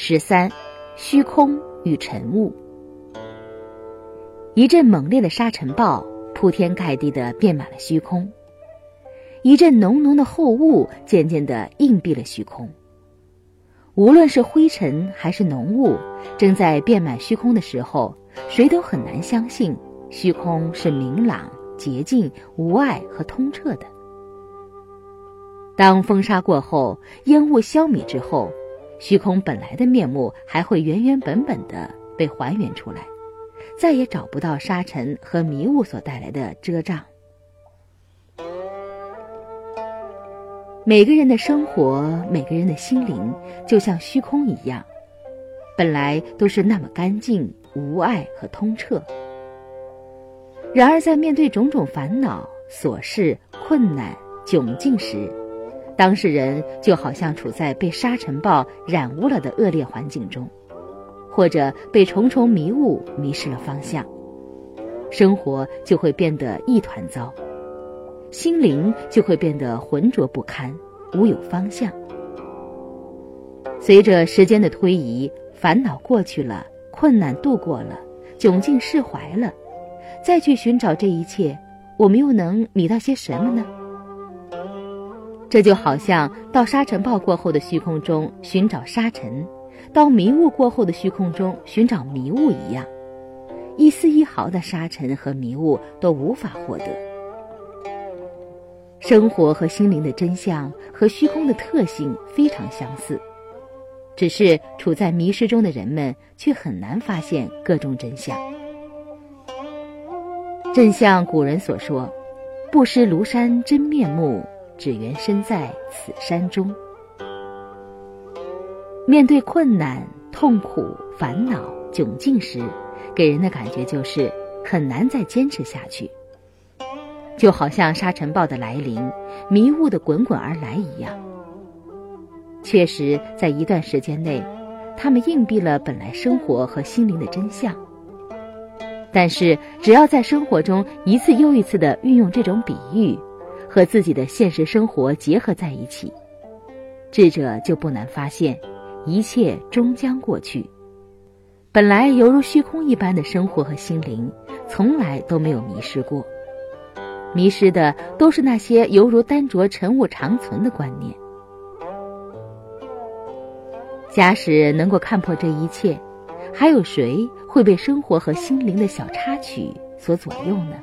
十三，虚空与尘雾。一阵猛烈的沙尘暴铺天盖地的遍满了虚空，一阵浓浓的厚雾渐渐的映蔽了虚空。无论是灰尘还是浓雾，正在遍满虚空的时候，谁都很难相信虚空是明朗、洁净、无碍和通彻的。当风沙过后，烟雾消弭之后。虚空本来的面目还会原原本本的被还原出来，再也找不到沙尘和迷雾所带来的遮障。每个人的生活，每个人的心灵，就像虚空一样，本来都是那么干净、无碍和通彻。然而，在面对种种烦恼、琐事、困难、窘境时，当事人就好像处在被沙尘暴染污了的恶劣环境中，或者被重重迷雾迷失了方向，生活就会变得一团糟，心灵就会变得浑浊不堪，无有方向。随着时间的推移，烦恼过去了，困难度过了，窘境释怀了，再去寻找这一切，我们又能觅到些什么呢？这就好像到沙尘暴过后的虚空中寻找沙尘，到迷雾过后的虚空中寻找迷雾一样，一丝一毫的沙尘和迷雾都无法获得。生活和心灵的真相和虚空的特性非常相似，只是处在迷失中的人们却很难发现各种真相。正像古人所说：“不识庐山真面目。”只缘身在此山中。面对困难、痛苦、烦恼、窘境时，给人的感觉就是很难再坚持下去，就好像沙尘暴的来临、迷雾的滚滚而来一样。确实，在一段时间内，他们硬蔽了本来生活和心灵的真相。但是，只要在生活中一次又一次的运用这种比喻。和自己的现实生活结合在一起，智者就不难发现，一切终将过去。本来犹如虚空一般的生活和心灵，从来都没有迷失过。迷失的都是那些犹如丹着尘雾长存的观念。假使能够看破这一切，还有谁会被生活和心灵的小插曲所左右呢？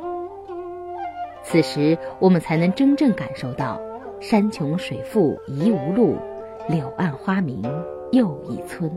此时，我们才能真正感受到“山穷水复疑无路，柳暗花明又一村”。